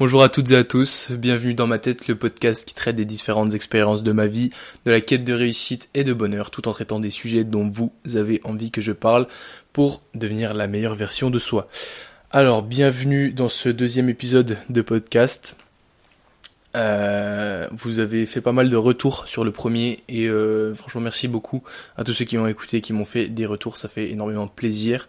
Bonjour à toutes et à tous, bienvenue dans ma tête, le podcast qui traite des différentes expériences de ma vie, de la quête de réussite et de bonheur, tout en traitant des sujets dont vous avez envie que je parle pour devenir la meilleure version de soi. Alors, bienvenue dans ce deuxième épisode de podcast. Euh, vous avez fait pas mal de retours sur le premier et euh, franchement merci beaucoup à tous ceux qui m'ont écouté, qui m'ont fait des retours, ça fait énormément de plaisir.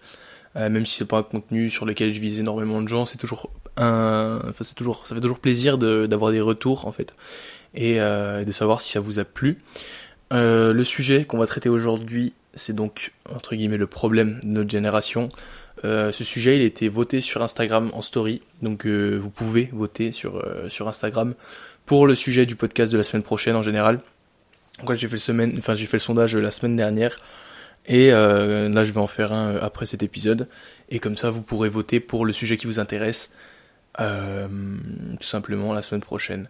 Euh, même si c'est pas un contenu sur lequel je vise énormément de gens, c'est toujours c'est toujours, ça fait toujours plaisir d'avoir des retours en fait et euh, de savoir si ça vous a plu. Euh, le sujet qu'on va traiter aujourd'hui, c'est donc entre guillemets le problème de notre génération. Euh, ce sujet, il a été voté sur Instagram en story, donc vous pouvez voter sur sur Instagram pour le sujet du podcast de la semaine prochaine en général. Donc j'ai fait le semaine, enfin j'ai fait le sondage la semaine dernière. Et là, je vais en faire un après cet épisode. Et comme ça, vous pourrez voter pour le sujet qui vous intéresse euh, tout simplement la semaine prochaine.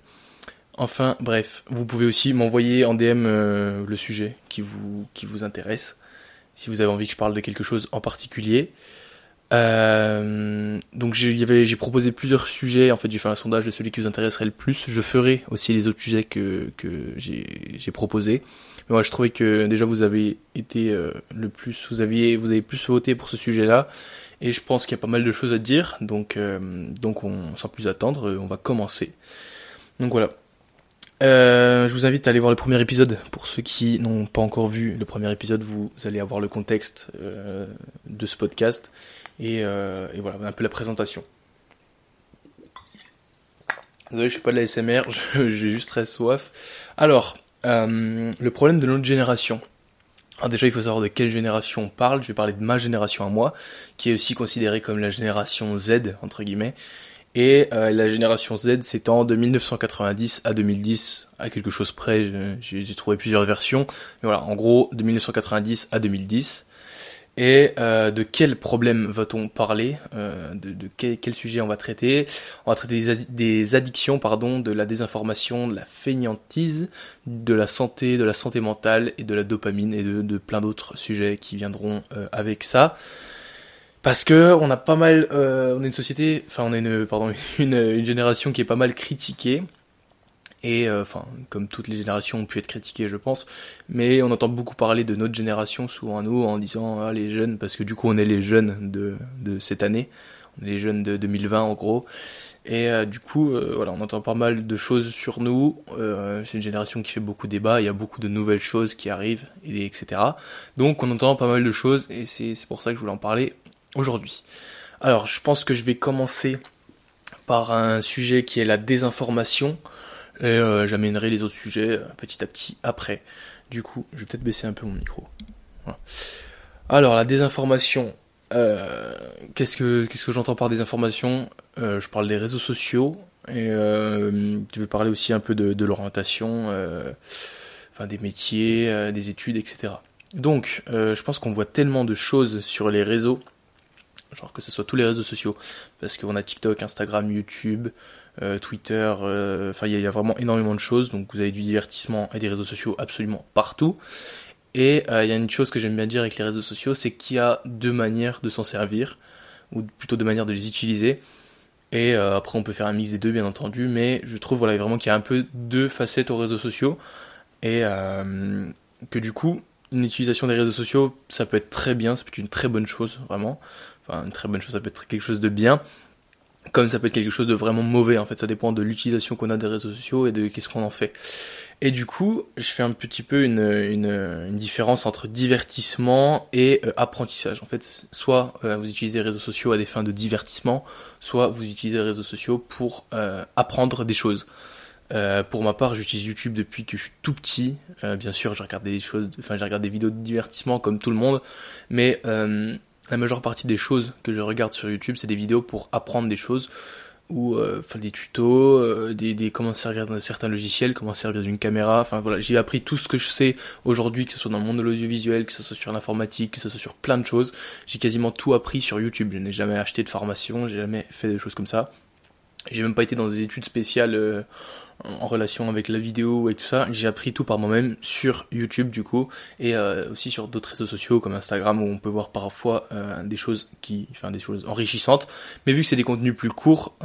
Enfin, bref, vous pouvez aussi m'envoyer en DM euh, le sujet qui vous, intéresse, si vous avez envie que je parle de quelque chose en particulier. Euh, donc j'ai proposé plusieurs sujets, en fait j'ai fait un sondage de celui qui vous intéresserait le plus. Je ferai aussi les autres sujets que j'ai proposés. Mais moi je trouvais que déjà vous avez été euh, le plus, vous aviez, vous avez plus voté pour ce sujet-là. Et je pense qu'il y a pas mal de choses à dire, donc, euh, donc on, sans plus attendre, on va commencer. Donc voilà. Euh, je vous invite à aller voir le premier épisode. Pour ceux qui n'ont pas encore vu le premier épisode, vous allez avoir le contexte euh, de ce podcast et, euh, et, voilà, un peu la présentation. Désolé, je suis pas de la SMR, j'ai juste très soif. Alors, euh, le problème de notre génération. Alors déjà, il faut savoir de quelle génération on parle. Je vais parler de ma génération à moi, qui est aussi considérée comme la génération Z, entre guillemets. Et euh, la génération Z s'étend de 1990 à 2010, à quelque chose près. J'ai trouvé plusieurs versions. Mais voilà, en gros, de 1990 à 2010. Et euh, de quel problème va-t-on parler euh, De, quel, sujet on va traiter? On va traiter des, addictions, pardon, de la désinformation, de la fainéantise, de la santé, de la santé mentale et de la dopamine et de, plein d'autres sujets qui viendront euh, avec ça. Parce que on a pas mal, euh, on est une société, enfin on est une, pardon, une génération qui est pas mal critiquée et euh, enfin comme toutes les générations ont pu être critiquées je pense. Mais on entend beaucoup parler de notre génération souvent à nous en disant ah, les jeunes parce que du coup on est les jeunes de, cette année. On est les jeunes de 2020 en gros. Et euh, du coup euh, voilà on entend pas mal de choses sur nous. Euh, c'est une génération qui fait beaucoup de débats. Il y a beaucoup de nouvelles choses qui arrivent et etc donc on entend pas mal de choses et c'est pour ça que je voulais en parler aujourd'hui. Alors je pense que je vais commencer par un sujet qui est la désinformation et euh, j'amènerai les autres sujets euh, petit à petit après. Du coup, je vais peut-être baisser un peu mon micro. Alors, la désinformation. Euh, qu'est-ce que qu'est-ce que j'entends par désinformation? Je parle des réseaux sociaux et je vais parler aussi un peu de, de l'orientation, enfin des métiers, des études, etc. Donc, je pense qu'on voit tellement de choses sur les réseaux, genre que ce soit tous les réseaux sociaux, parce qu'on a TikTok, Instagram, YouTube, Twitter, euh, enfin il y, a vraiment énormément de choses, donc vous avez du divertissement et des réseaux sociaux absolument partout. Et euh, il y a une chose que j'aime bien dire avec les réseaux sociaux, c'est qu'il y a deux manières de s'en servir, ou plutôt deux manières de les utiliser. Et euh, après on peut faire un mix des deux bien entendu, mais je trouve voilà vraiment qu'il y a un peu deux facettes aux réseaux sociaux, et euh, que du coup une utilisation des réseaux sociaux ça peut être très bien, ça peut être une très bonne chose vraiment, enfin une très bonne chose, ça peut être quelque chose de bien, comme ça peut être quelque chose de vraiment mauvais en fait, ça dépend de l'utilisation qu'on a des réseaux sociaux et de qu'est-ce qu'on en fait. Et du coup, je fais un petit peu une, différence entre divertissement et euh, apprentissage. En fait, soit euh, vous utilisez les réseaux sociaux à des fins de divertissement, soit vous utilisez les réseaux sociaux pour euh, apprendre des choses. Pour ma part, j'utilise YouTube depuis que je suis tout petit. bien sûr, je regarde des choses, enfin, je regarde des vidéos de divertissement comme tout le monde, mais la majeure partie des choses que je regarde sur YouTube, c'est des vidéos pour apprendre des choses ou euh, enfin des tutos, euh, des, des comment servir dans certains logiciels, comment servir d'une caméra. Enfin voilà, j'ai appris tout ce que je sais aujourd'hui, que ce soit dans le monde de l'audiovisuel, que ce soit sur l'informatique, que ce soit sur plein de choses. J'ai quasiment tout appris sur YouTube. Je n'ai jamais acheté de formation, j'ai jamais fait des choses comme ça. J'ai même pas été dans des études spéciales euh, en relation avec la vidéo et tout ça. J'ai appris tout par moi-même sur YouTube du coup et euh, aussi sur d'autres réseaux sociaux comme Instagram où on peut voir parfois euh, des choses qui, enfin des choses enrichissantes. Mais vu que c'est des contenus plus courts,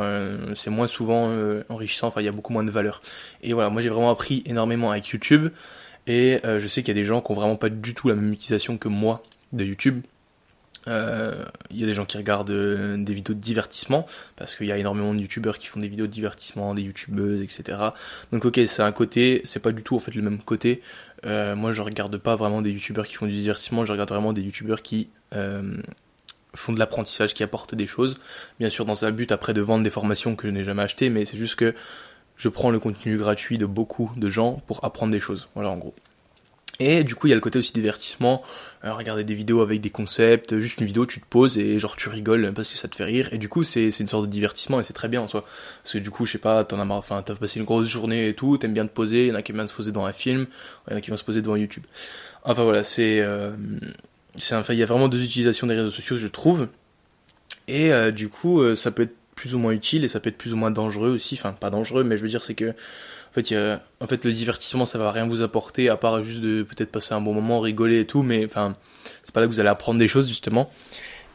c'est moins souvent enrichissant. Enfin, il y a beaucoup moins de valeur. Et voilà, moi j'ai vraiment appris énormément avec YouTube et je sais qu'il y a des gens qui ont vraiment pas du tout la même utilisation que moi de YouTube. Il euh, y a des gens qui regardent euh, des vidéos de divertissement parce qu'il y a énormément de youtubeurs qui font des vidéos de divertissement, des youtubeuses, etc. Donc ok, c'est un côté, c'est pas du tout en fait le même côté. Euh, moi, je regarde pas vraiment des youtubeurs qui font du divertissement, je regarde vraiment des youtubeurs qui font de l'apprentissage, qui apportent des choses. Bien sûr, dans un but après de vendre des formations que je n'ai jamais achetées, mais c'est juste que je prends le contenu gratuit de beaucoup de gens pour apprendre des choses. Voilà en gros. Et du coup, il y a le côté aussi divertissement, euh, regarder des vidéos avec des concepts, juste une vidéo, tu te poses et genre tu rigoles parce que ça te fait rire. Et du coup, c'est une sorte de divertissement et c'est très bien en soi. Parce que du coup, je sais pas, t'en as marre, enfin, t'as passé une grosse journée et tout, t'aimes bien te poser, il y en a qui aiment bien se poser dans un film, il y en a qui vont se poser devant YouTube. Enfin voilà, c'est, euh, il y a vraiment deux utilisations des réseaux sociaux, je trouve. Et euh, du coup, ça peut être plus ou moins utile et ça peut être plus ou moins dangereux aussi. Enfin, pas dangereux, mais je veux dire, c'est que en fait, le divertissement, ça va rien vous apporter à part juste de peut-être passer un bon moment, rigoler et tout, mais enfin, c'est pas là que vous allez apprendre des choses justement.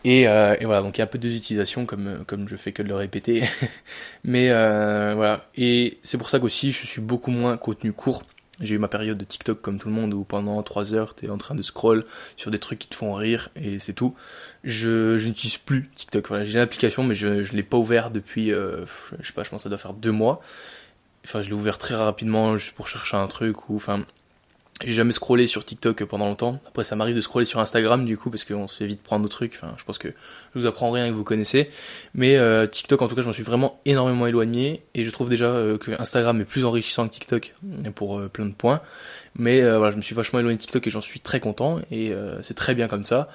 Et, euh, voilà, donc il y a un peu deux utilisations comme comme je fais que de le répéter, mais euh, voilà. Et c'est pour ça qu'aussi je suis beaucoup moins contenu court. J'ai eu ma période de TikTok comme tout le monde où pendant 3 heures t'es en train de scroll sur des trucs qui te font rire et c'est tout. Je, n'utilise plus TikTok. Voilà, j'ai l'application mais je je l'ai pas ouvert depuis euh, je sais pas, je pense que ça doit faire deux mois enfin je l'ai ouvert très rapidement juste pour chercher un truc ou enfin j'ai jamais scrollé sur TikTok pendant longtemps. Après, ça m'arrive de scroller sur Instagram du coup parce qu'on se fait vite prendre nos trucs. Enfin, je pense que je vous apprends rien que vous connaissez. Mais euh, TikTok, en tout cas, je m'en suis vraiment énormément éloigné et je trouve déjà euh, que Instagram est plus enrichissant que TikTok pour euh, plein de points. Mais voilà, je me suis vachement éloigné de TikTok et j'en suis très content et c'est très bien comme ça.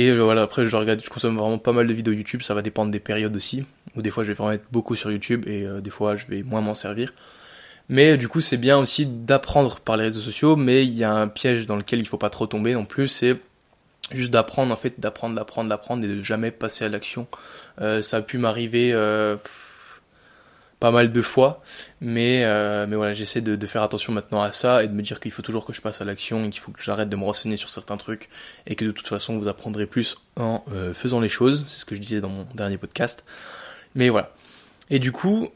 Et voilà, après, je regarde, je consomme vraiment pas mal de vidéos YouTube. Ça va dépendre des périodes aussi. Ou des fois, je vais vraiment être beaucoup sur YouTube et des fois, je vais moins m'en servir. Mais du coup, c'est bien aussi d'apprendre par les réseaux sociaux, mais il y a un piège dans lequel il faut pas trop tomber non plus, c'est juste d'apprendre en fait, d'apprendre, d'apprendre, d'apprendre et de jamais passer à l'action. Euh, ça a pu m'arriver euh, pas mal de fois, mais euh, mais voilà, j'essaie de, de, faire attention maintenant à ça et de me dire qu'il faut toujours que je passe à l'action et qu'il faut que j'arrête de me renseigner sur certains trucs et que de toute façon vous apprendrez plus en euh, faisant les choses. C'est ce que je disais dans mon dernier podcast. Mais voilà. Et du coup,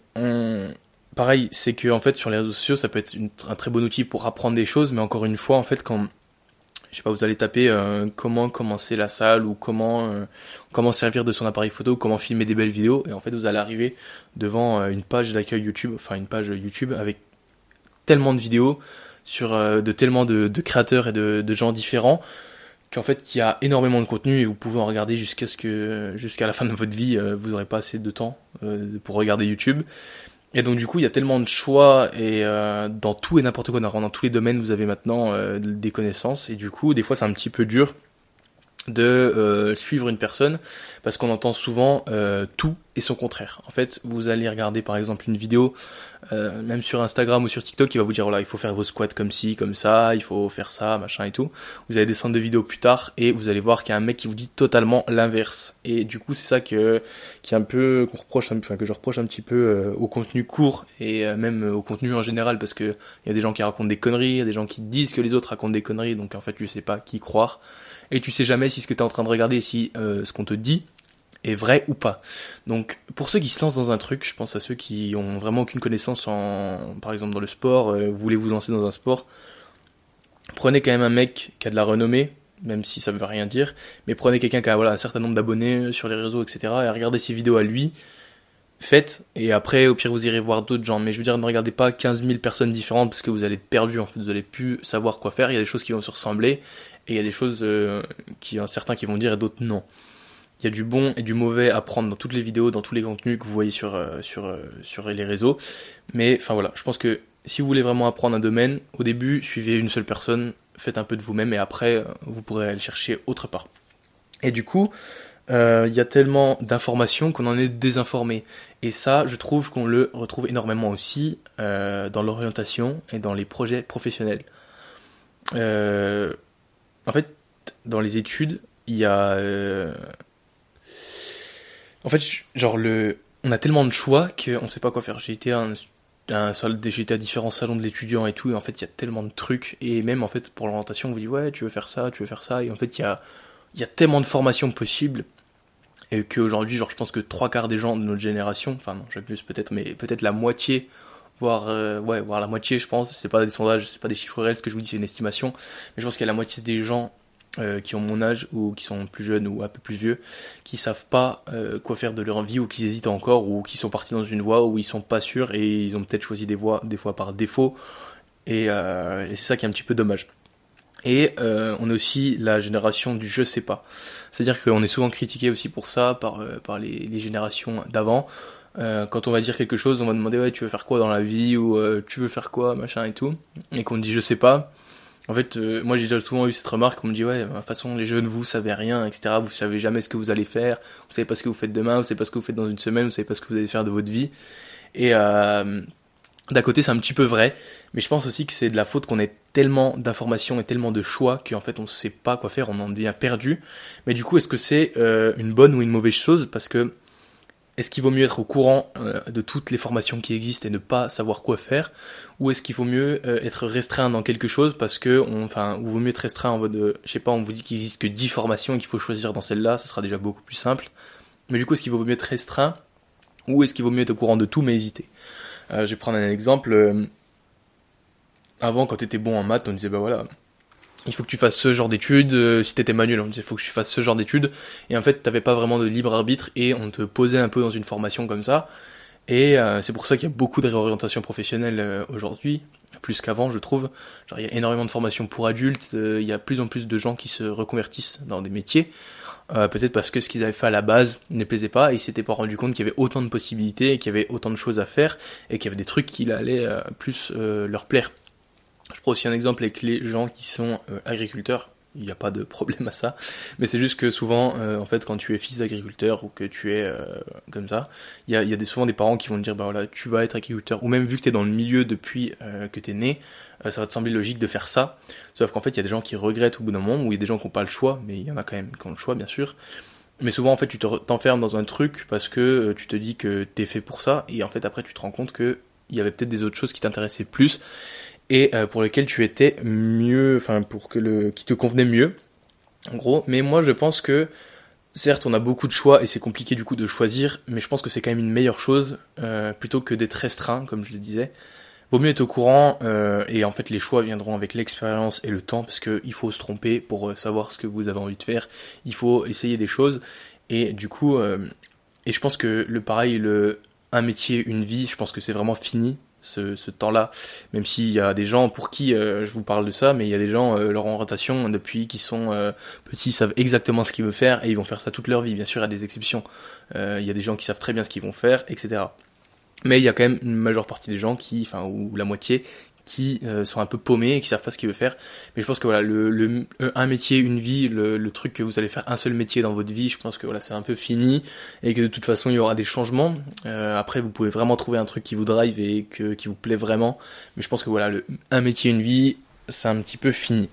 pareil, c'est que en fait sur les réseaux sociaux, ça peut être un très bon outil pour apprendre des choses, mais encore une fois, en fait, quand je sais pas, vous allez taper euh, comment commencer la salle ou comment euh, comment servir de son appareil photo, comment filmer des belles vidéos, et en fait vous allez arriver devant euh, une page d'accueil YouTube, enfin une page YouTube avec tellement de vidéos sur de tellement de, créateurs et de, de gens différents qu'en fait il y a énormément de contenu et vous pouvez en regarder jusqu'à ce que jusqu'à la fin de votre vie vous n'aurez pas assez de temps pour regarder YouTube et donc du coup, il y a tellement de choix et euh, dans tout et n'importe quoi, dans, tous les domaines, vous avez maintenant euh, des connaissances. Et du coup, des fois, c'est un petit peu dur de euh, suivre une personne parce qu'on entend souvent euh, tout et son contraire. En fait, vous allez regarder par exemple une vidéo, euh, même sur Instagram ou sur TikTok, qui va vous dire voilà, il faut faire vos squats comme ci, comme ça, il faut faire ça, machin et tout. Vous allez descendre de vidéos plus tard et vous allez voir qu'il y a un mec qui vous dit totalement l'inverse. Et du coup, c'est ça que qui est un peu qu'on reproche, enfin que je reproche un petit peu au contenu court et même au contenu en général parce que il y a des gens qui racontent des conneries, il y a des gens qui disent que les autres racontent des conneries, donc en fait, je sais pas qui croire et tu sais jamais si ce que tu es en train de regarder, si euh, ce qu'on te dit est vrai ou pas. Donc pour ceux qui se lancent dans un truc, je pense à ceux qui ont vraiment aucune connaissance en, par exemple dans le sport, euh, vous voulez vous lancer dans un sport, prenez quand même un mec qui a de la renommée, même si ça veut rien dire, mais prenez quelqu'un qui a voilà, un certain nombre d'abonnés sur les réseaux, etc. et regardez ses vidéos à lui, faites, et après au pire vous irez voir d'autres gens. Mais je veux dire, ne regardez pas 15 000 personnes différentes parce que vous allez être perdu, en fait, vous allez plus savoir quoi faire, il y a des choses qui vont se ressembler, et il y a des choses euh, qui, certains qui vont dire et d'autres non. Il y a du bon et du mauvais à prendre dans toutes les vidéos, dans tous les contenus que vous voyez sur, euh, sur, euh, sur les réseaux. Mais enfin voilà, je pense que si vous voulez vraiment apprendre un domaine, au début, suivez une seule personne, faites un peu de vous-même et après, vous pourrez aller chercher autre part. Et du coup, il y a tellement d'informations qu'on en est désinformé. Et ça, je trouve qu'on le retrouve énormément aussi dans l'orientation et dans les projets professionnels. Euh, en fait, dans les études, il y a. Euh, en fait, genre, le, on a tellement de choix qu'on sait pas quoi faire. J'ai été un, un à différents salons de l'étudiant et tout, et en fait il y a tellement de trucs, et même en fait pour l'orientation on vous dit ouais tu veux faire ça, tu veux faire ça, et en fait il y a, il y a tellement de formations possibles, et qu'aujourd'hui genre je pense que trois quarts des gens de notre génération, enfin non j'abuse peut-être, mais peut-être la moitié, voire euh, ouais voire la moitié je pense, c'est pas des sondages, c'est pas des chiffres réels, ce que je vous dis c'est une estimation, mais je pense qu'il y a la moitié des gens euh, qui ont mon âge ou qui sont plus jeunes ou un peu plus vieux, qui savent pas euh, quoi faire de leur vie ou qui hésitent encore ou qui sont partis dans une voie où ils sont pas sûrs et ils ont peut-être choisi des voies des fois par défaut et, c'est ça qui est un petit peu dommage. Et on est aussi la génération du je sais pas. C'est-à-dire qu'on est souvent critiqué aussi pour ça par, par les générations d'avant. Quand on va dire quelque chose, on va demander ouais tu veux faire quoi dans la vie ou tu veux faire quoi machin et tout, et qu'on dit je sais pas. En fait, euh, moi j'ai déjà souvent eu cette remarque, on me dit ouais, de toute façon les jeunes vous savez rien, etc. Vous savez jamais ce que vous allez faire, vous savez pas ce que vous faites demain, vous savez pas ce que vous faites dans une semaine, vous savez pas ce que vous allez faire de votre vie. Et euh, d'un côté c'est un petit peu vrai, mais je pense aussi que c'est de la faute qu'on ait tellement d'informations et tellement de choix qu'en fait on sait pas quoi faire, on en devient perdu. Mais du coup est-ce que c'est euh, une bonne ou une mauvaise chose? Parce que est-ce qu'il vaut mieux être au courant euh, de toutes les formations qui existent et ne pas savoir quoi faire Ou est-ce qu'il vaut mieux euh, être restreint dans quelque chose parce que, on, enfin, ou vaut mieux être restreint en mode, euh, je sais pas, on vous dit qu'il existe que 10 formations et qu'il faut choisir dans celle-là, ça sera déjà beaucoup plus simple. Mais du coup, est-ce qu'il vaut mieux être restreint ou est-ce qu'il vaut mieux être au courant de tout mais hésiter? Je vais prendre un exemple. avant, quand tu étais bon en maths, on disait, bah voilà, il faut que tu fasses ce genre d'études. Euh, si t'étais manuel, on disait il faut que tu fasses ce genre d'études. Et en fait, t'avais pas vraiment de libre arbitre et on te posait un peu dans une formation comme ça. Et euh, c'est pour ça qu'il y a beaucoup de réorientation professionnelle euh, aujourd'hui, plus qu'avant, je trouve. Genre, il y a énormément de formations pour adultes. il y a plus en plus de gens qui se reconvertissent dans des métiers. Peut-être parce que ce qu'ils avaient fait à la base ne plaisait pas et ils s'étaient pas rendu compte qu'il y avait autant de possibilités, qu'il y avait autant de choses à faire et qu'il y avait des trucs qui allaient plus leur plaire. Je prends aussi un exemple avec les gens qui sont euh, agriculteurs. Il n'y a pas de problème à ça. Mais c'est juste que souvent, euh, en fait, quand tu es fils d'agriculteur ou que tu es euh, comme ça, il y a, souvent des parents qui vont te dire, bah voilà, tu vas être agriculteur. Ou même vu que tu es dans le milieu depuis que tu es né, ça va te sembler logique de faire ça. Sauf qu'en fait, il y a des gens qui regrettent au bout d'un moment, ou il y a des gens qui n'ont pas le choix, mais il y en a quand même qui ont le choix, bien sûr. Mais souvent, en fait, tu t'enfermes dans un truc parce que tu te dis que tu es fait pour ça, et en fait, après, tu te rends compte que il y avait peut-être des autres choses qui t'intéressaient plus et euh, pour lequel tu étais mieux, enfin pour que le qui te convenait mieux, en gros. Mais moi je pense que certes on a beaucoup de choix et c'est compliqué du coup de choisir, mais je pense que c'est quand même une meilleure chose euh, plutôt que d'être restreint comme je le disais. Vaut mieux être au courant euh, et en fait les choix viendront avec l'expérience et le temps parce qu'il faut se tromper pour savoir ce que vous avez envie de faire. Il faut essayer des choses et du coup et je pense que le pareil le un métier une vie, je pense que c'est vraiment fini ce, temps-là. Même s'il y a des gens pour qui euh, je vous parle de ça, mais il y a des gens, euh, leur orientation depuis qu'ils sont euh, petits, savent exactement ce qu'ils veulent faire et ils vont faire ça toute leur vie. Bien sûr, il y a des exceptions. il y a des gens qui savent très bien ce qu'ils vont faire, etc. Mais il y a quand même une majeure partie des gens qui, enfin, ou la moitié, qui euh, sont un peu paumés et qui savent pas ce qu'ils veulent faire. Mais je pense que voilà, le, le un métier, une vie, le, truc que vous allez faire un seul métier dans votre vie, je pense que voilà, c'est un peu fini et que de toute façon il y aura des changements. Euh, après, vous pouvez vraiment trouver un truc qui vous drive et qui vous plaît vraiment. Mais je pense que voilà, le, un métier, une vie, c'est un petit peu fini.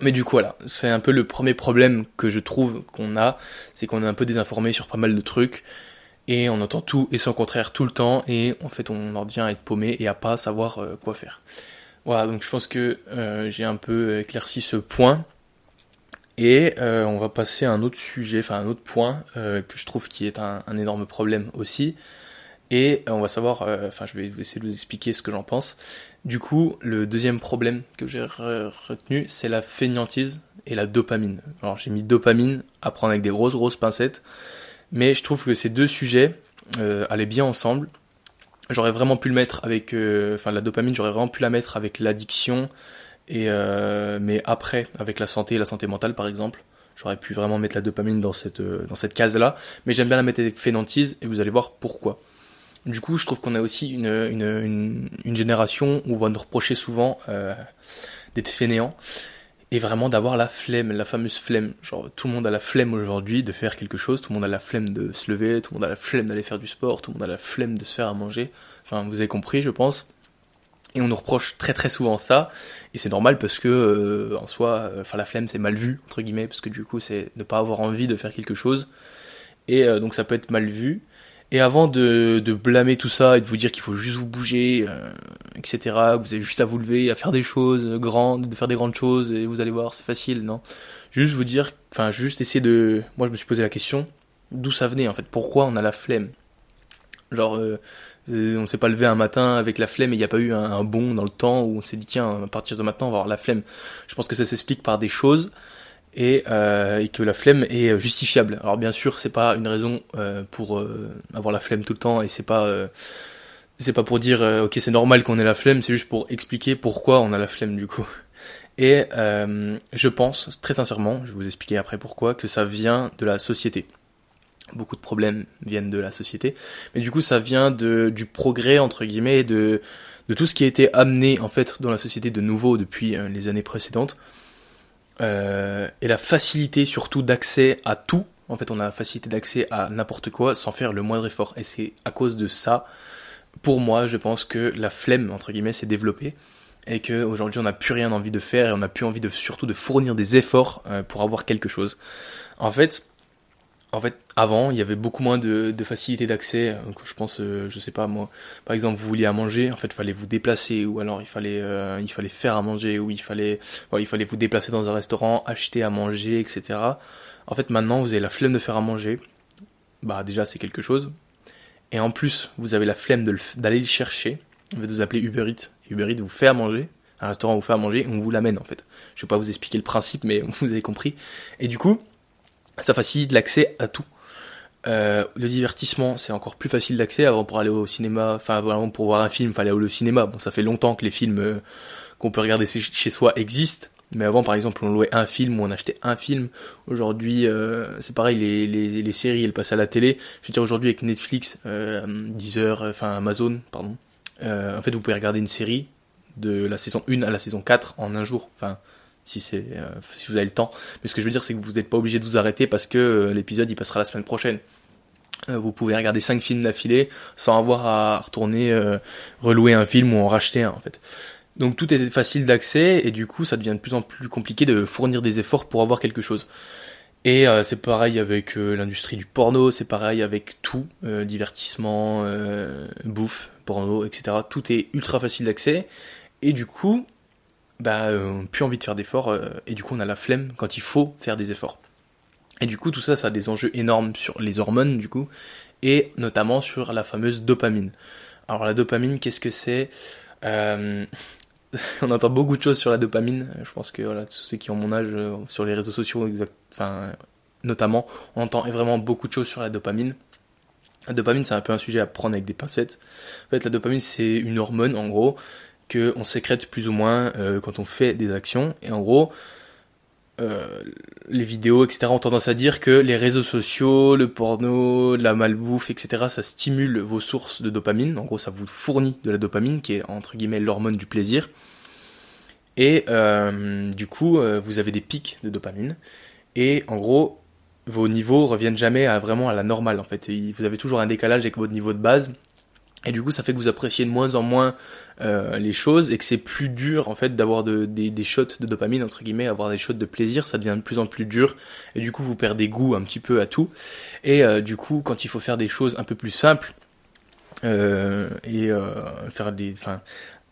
Mais du coup voilà, c'est un peu le premier problème que je trouve qu'on a, c'est qu'on est un peu désinformé sur pas mal de trucs et on entend tout et son contraire tout le temps et en fait on en vient à être paumé et à pas savoir euh, quoi faire. Voilà, donc je pense que euh, j'ai un peu éclairci ce point et euh, on va passer à un autre sujet, enfin un autre point que je trouve qui est un, énorme problème aussi et on va savoir, enfin je vais essayer de vous expliquer ce que j'en pense. Du coup, le deuxième problème que j'ai retenu, c'est la fainéantise et la dopamine. Alors j'ai mis dopamine à prendre avec des grosses grosses pincettes mais je trouve que ces deux sujets euh, allaient bien ensemble. J'aurais vraiment pu le mettre avec, euh, enfin la dopamine, j'aurais vraiment pu la mettre avec l'addiction, euh, mais après avec la santé, la santé mentale par exemple. J'aurais pu vraiment mettre la dopamine dans cette dans cette case là, mais j'aime bien la mettre avec fainéantise et vous allez voir pourquoi. Du coup, je trouve qu'on a aussi une, génération où on va nous reprocher souvent d'être fainéant et vraiment d'avoir la flemme, la fameuse flemme. Genre tout le monde a la flemme aujourd'hui de faire quelque chose, tout le monde a la flemme de se lever, tout le monde a la flemme d'aller faire du sport, tout le monde a la flemme de se faire à manger. Enfin, vous avez compris, je pense. Et on nous reproche très très souvent ça, et c'est normal parce que euh, en soi, euh, enfin la flemme c'est mal vu entre guillemets parce que du coup c'est ne pas avoir envie de faire quelque chose, et euh, donc ça peut être mal vu. Et avant de, de blâmer tout ça et de vous dire qu'il faut juste vous bouger, euh, etc., vous avez juste à vous lever, à faire des choses grandes, de faire des grandes choses, et vous allez voir, c'est facile, non? Juste vous dire, enfin, juste essayer de... Moi, je me suis posé la question, d'où ça venait, en fait? Pourquoi on a la flemme? Genre, euh, on s'est pas levé un matin avec la flemme et il n'y a pas eu un, un bond dans le temps où on s'est dit, tiens, à partir de maintenant, on va avoir la flemme. Je pense que ça s'explique par des choses et, euh, et, que la flemme est justifiable. Alors bien sûr, c'est pas une raison euh, pour euh, avoir la flemme tout le temps et c'est pas euh, c'est pas pour dire euh, ok c'est normal qu'on ait la flemme, c'est juste pour expliquer pourquoi on a la flemme du coup. Et je pense très sincèrement, je vais vous expliquer après pourquoi, que ça vient de la société. Beaucoup de problèmes viennent de la société, mais du coup ça vient de du progrès entre guillemets de de tout ce qui a été amené en fait dans la société de nouveau depuis les années précédentes euh, et la facilité surtout d'accès à tout. En fait, on a la facilité d'accès à n'importe quoi sans faire le moindre effort. Et c'est à cause de ça, pour moi, je pense que la flemme, entre guillemets, s'est développée. Et qu'aujourd'hui, on n'a plus rien envie de faire et on n'a plus envie de, surtout de fournir des efforts euh, pour avoir quelque chose. En fait, en fait, avant, il y avait beaucoup moins de, de facilité d'accès. Je pense, euh, je sais pas moi, par exemple, vous vouliez à manger, en fait, il fallait vous déplacer, ou alors il fallait, euh, il fallait faire à manger, ou il fallait, il fallait vous déplacer dans un restaurant, acheter à manger, etc. En fait, maintenant, vous avez la flemme de faire à manger. Bah, déjà, c'est quelque chose. Et en plus, vous avez la flemme d'aller le chercher. En fait, vous appelez Uber Eats. Uber Eats vous fait à manger. Un restaurant vous fait à manger, on vous l'amène, en fait. Je vais pas vous expliquer le principe, mais vous avez compris. Et du coup, ça facilite l'accès à tout. Euh, le divertissement, c'est encore plus facile d'accès. Avant, pour aller au cinéma, enfin, avant, pour voir un film, fallait aller au cinéma. Bon, ça fait longtemps que les films euh, qu'on peut regarder chez soi existent. Mais avant, par exemple, on louait un film ou on achetait un film. Aujourd'hui, euh, c'est pareil, les, les, séries, elles passent à la télé. Je veux dire, aujourd'hui, avec Netflix, Deezer, enfin Amazon, pardon. en fait, vous pouvez regarder une série de la saison 1 à la saison 4 en un jour. Enfin, si c'est euh, si vous avez le temps. Mais ce que je veux dire, c'est que vous n'êtes pas obligé de vous arrêter parce que euh, l'épisode il passera la semaine prochaine. Euh, vous pouvez regarder 5 films d'affilée sans avoir à retourner relouer un film ou en racheter un en fait. Donc tout est facile d'accès et du coup ça devient de plus en plus compliqué de fournir des efforts pour avoir quelque chose. Et c'est pareil avec l'industrie du porno, c'est pareil avec tout, divertissement, bouffe, porno, etc. Tout est ultra facile d'accès. Et du coup, bah, euh, plus envie de faire d'efforts, euh, et du coup on a la flemme quand il faut faire des efforts. Et du coup tout ça, ça a des enjeux énormes sur les hormones, du coup, et notamment sur la fameuse dopamine. Alors la dopamine, qu'est-ce que c'est? Euh, On entend beaucoup de choses sur la dopamine, je pense que tous ceux qui ont mon âge, sur les réseaux sociaux, enfin, notamment, on entend vraiment beaucoup de choses sur la dopamine. La dopamine, c'est un peu un sujet à prendre avec des pincettes. En fait, la dopamine, c'est une hormone, en gros, qu'on sécrète plus ou moins euh, quand on fait des actions. Et en gros, euh, les vidéos, etc., ont tendance à dire que les réseaux sociaux, le porno, la malbouffe, etc., ça stimule vos sources de dopamine. En gros, ça vous fournit de la dopamine, qui est entre guillemets l'hormone du plaisir. Et euh, du coup, vous avez des pics de dopamine. Et en gros, vos niveaux reviennent jamais vraiment à la normale. En fait, vous avez toujours un décalage avec votre niveau de base et du coup, ça fait que vous appréciez de moins en moins euh, les choses et que c'est plus dur en fait d'avoir de, des, shots de dopamine entre guillemets, avoir des shots de plaisir, ça devient de plus en plus dur et du coup vous perdez goût un petit peu à tout. Et euh, du coup, quand il faut faire des choses un peu plus simples euh, et faire des, enfin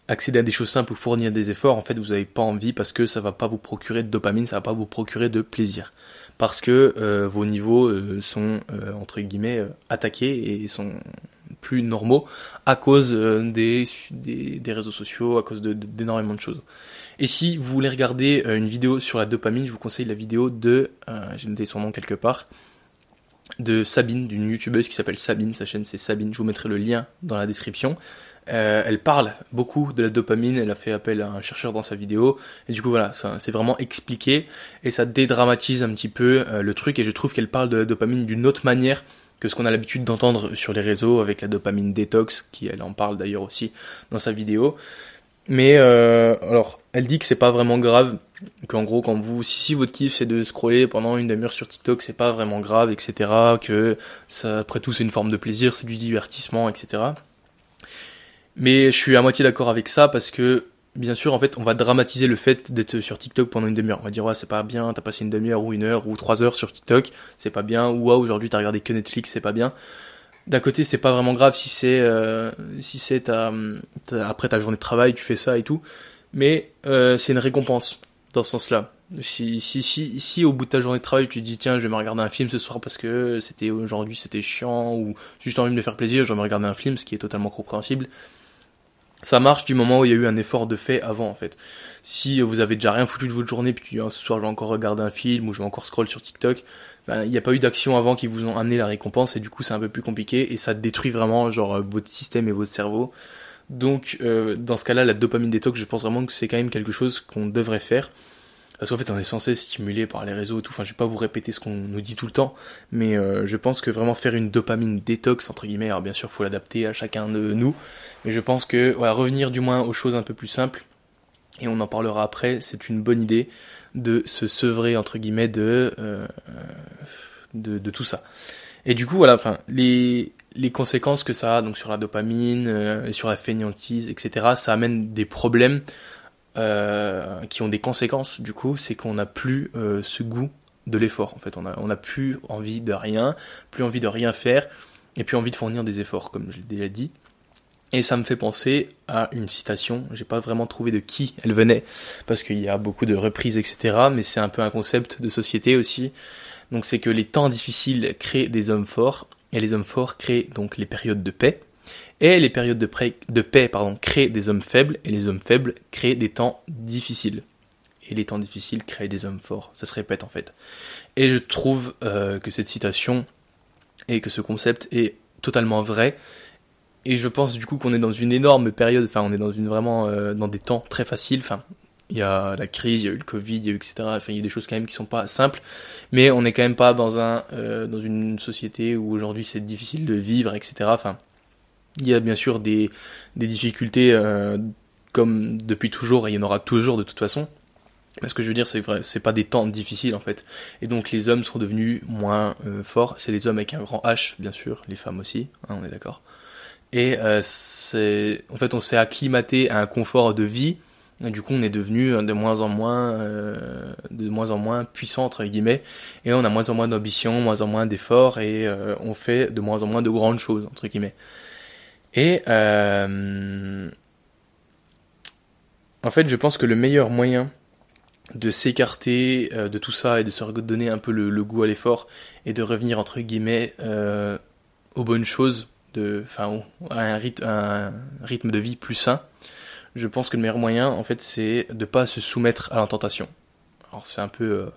accéder à des choses simples ou fournir des efforts, en fait vous n'avez pas envie parce que ça va pas vous procurer de dopamine, ça va pas vous procurer de plaisir parce que vos niveaux sont entre guillemets attaqués et sont plus normaux à cause euh, des, réseaux sociaux, à cause d'énormément de, choses. Et si vous voulez regarder euh, une vidéo sur la dopamine, je vous conseille la vidéo de, euh, j'ai noté son nom quelque part, de Sabine, d'une youtubeuse qui s'appelle Sabine, sa chaîne c'est Sabine, je vous mettrai le lien dans la description. Elle parle beaucoup de la dopamine, elle a fait appel à un chercheur dans sa vidéo, et du coup voilà, c'est vraiment expliqué, et ça dédramatise un petit peu le truc, et je trouve qu'elle parle de la dopamine d'une autre manière que ce qu'on a l'habitude d'entendre sur les réseaux avec la dopamine détox, qui elle en parle d'ailleurs aussi dans sa vidéo. Mais euh, alors, elle dit que c'est pas vraiment grave, qu'en gros, quand vous, si, votre kiff c'est de scroller pendant une demi-heure sur TikTok, c'est pas vraiment grave, etc. Que après tout, c'est une forme de plaisir, c'est du divertissement, etc. Mais je suis à moitié d'accord avec ça parce que bien sûr, en fait, on va dramatiser le fait d'être sur TikTok pendant une demi-heure. On va dire, ouais, c'est pas bien, t'as passé une demi-heure ou une heure ou trois heures sur TikTok, c'est pas bien, ou aujourd'hui t'as regardé que Netflix, c'est pas bien. d'un côté, c'est pas vraiment grave si c'est euh, si c'est après ta journée de travail, tu fais ça et tout, mais euh, c'est une récompense dans ce sens-là. Si, si, si, si au bout de ta journée de travail, tu te dis tiens, je vais me regarder un film ce soir parce que c'était aujourd'hui c'était chiant ou juste envie de me faire plaisir, je vais me regarder un film, ce qui est totalement compréhensible. Ça marche du moment où il y a eu un effort de fait avant en fait. Si vous avez déjà rien foutu de votre journée puis tu ah, ce soir je vais encore regarder un film ou je vais encore scroll sur TikTok, ben, il n'y a pas eu d'action avant qui vous ont amené la récompense et du coup c'est un peu plus compliqué et ça détruit vraiment genre euh, votre système et votre cerveau. Donc euh, dans ce cas-là, la dopamine détox, je pense vraiment que c'est quand même quelque chose qu'on devrait faire. Parce qu'en fait, on est censé stimuler par les réseaux et tout. Enfin, je vais pas vous répéter ce qu'on nous dit tout le temps, mais euh, je pense que vraiment faire une dopamine détox entre guillemets. Alors bien sûr, faut l'adapter à chacun de nous, mais je pense que voilà, revenir du moins aux choses un peu plus simples. Et on en parlera après. C'est une bonne idée de se sevrer entre guillemets de euh, de, de, tout ça. Et du coup, voilà, enfin les les conséquences que ça a donc sur la dopamine euh, et sur la fainéantise, etc. Ça amène des problèmes euh, qui ont des conséquences du coup, c'est qu'on n'a plus euh, ce goût de l'effort en fait. On a, on a plus envie de rien, plus envie de rien faire, et plus envie de fournir des efforts, comme je l'ai déjà dit. Et ça me fait penser à une citation, j'ai pas vraiment trouvé de qui elle venait, parce qu'il y a beaucoup de reprises, etc. Mais c'est un peu un concept de société aussi. Donc c'est que les temps difficiles créent des hommes forts, et les hommes forts créent donc les périodes de paix. Et les périodes de, paix créent des hommes faibles, et les hommes faibles créent des temps difficiles. Et les temps difficiles créent des hommes forts. Ça se répète en fait. Et je trouve euh, que cette citation et que ce concept est totalement vrai. Et je pense du coup qu'on est dans une énorme période, enfin on est dans une vraiment euh, dans des temps très faciles. Enfin, il y a la crise, il y a eu le Covid, il y a eu etc. Enfin, il y a des choses quand même qui sont pas simples, mais on n'est quand même pas dans un euh, dans une société où aujourd'hui c'est difficile de vivre, etc. Enfin, il y a bien sûr des, des difficultés euh, comme depuis toujours et il y en aura toujours de toute façon. Mais ce que je veux dire, c'est vrai, c'est pas des temps difficiles en fait. Et donc les hommes sont devenus moins euh, forts. C'est les hommes avec un grand H, bien sûr, les femmes aussi, hein, on est d'accord. Et euh, c'est, en fait, on s'est acclimaté à un confort de vie. Du coup, on est devenu de moins en moins, euh, de moins en moins puissant entre guillemets, et on a moins en moins d'ambition, moins en moins d'efforts, et on fait de moins en moins de grandes choses entre guillemets. Et euh, en fait, je pense que le meilleur moyen de s'écarter euh, de tout ça et de se redonner un peu le, goût à l'effort et de revenir entre guillemets euh, aux bonnes choses, de, enfin, à un rythme, de vie plus sain. Je pense que le meilleur moyen, en fait, c'est de pas se soumettre à la tentation. Alors c'est un peu,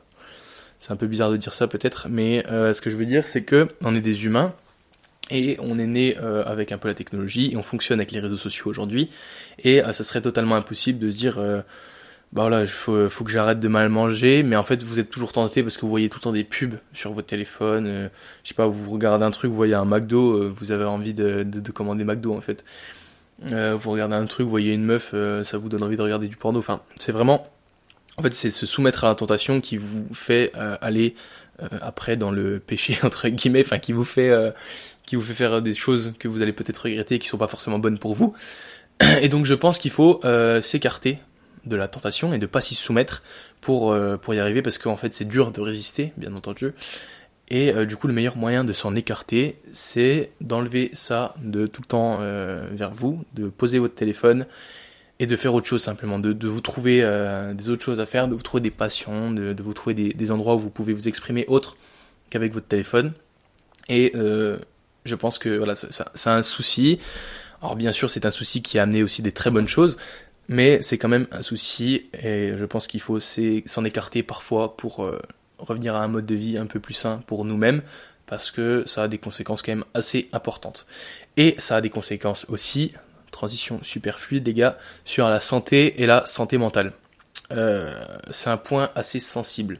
c'est un peu bizarre de dire ça peut-être, mais ce que je veux dire, c'est que on est des humains et on est né euh, avec un peu la technologie et on fonctionne avec les réseaux sociaux aujourd'hui. Et euh, ça serait totalement impossible de se dire, euh, bah voilà, il faut, que j'arrête de mal manger. Mais en fait, vous êtes toujours tenté parce que vous voyez tout le temps des pubs sur votre téléphone. je sais pas, vous regardez un truc, vous voyez un McDo, vous avez envie de, commander McDo en fait. vous regardez un truc, vous voyez une meuf, ça vous donne envie de regarder du porno. Enfin, c'est vraiment, en fait, c'est se soumettre à la tentation qui vous fait aller après dans le péché entre guillemets, enfin qui vous fait qui vous fait faire des choses que vous allez peut-être regretter et qui sont pas forcément bonnes pour vous. Et donc je pense qu'il faut euh, s'écarter de la tentation et de pas s'y soumettre pour euh, pour y arriver parce qu'en fait c'est dur de résister, bien entendu. Et euh, du coup le meilleur moyen de s'en écarter, c'est d'enlever ça de tout le temps vers vous, de poser votre téléphone et de faire autre chose simplement, de, de vous trouver des autres choses à faire, de vous trouver des passions, de, de vous trouver des, des, endroits où vous pouvez vous exprimer autre qu'avec votre téléphone. Et je pense que voilà, c'est un souci. Alors bien sûr, c'est un souci qui a amené aussi des très bonnes choses, mais c'est quand même un souci et je pense qu'il faut s'en écarter parfois pour euh, revenir à un mode de vie un peu plus sain pour nous-mêmes parce que ça a des conséquences quand même assez importantes. Et ça a des conséquences aussi, transition super fluide les sur la santé et la santé mentale. Euh, c'est un point assez sensible,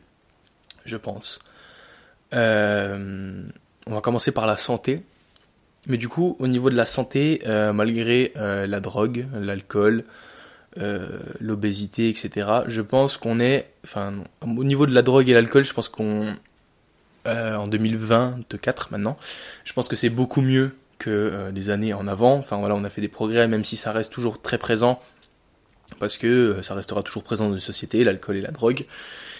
je pense. Euh, on va commencer par la santé. Mais du coup, au niveau de la santé, euh, malgré la drogue, l'alcool, l'obésité, etc., je pense qu'on est, enfin, au niveau de la drogue et l'alcool, je pense qu'on, en 2024 maintenant, je pense que c'est beaucoup mieux que des années en avant. Enfin voilà, on a fait des progrès, même si ça reste toujours très présent, parce que ça restera toujours présent dans une société, l'alcool et la drogue.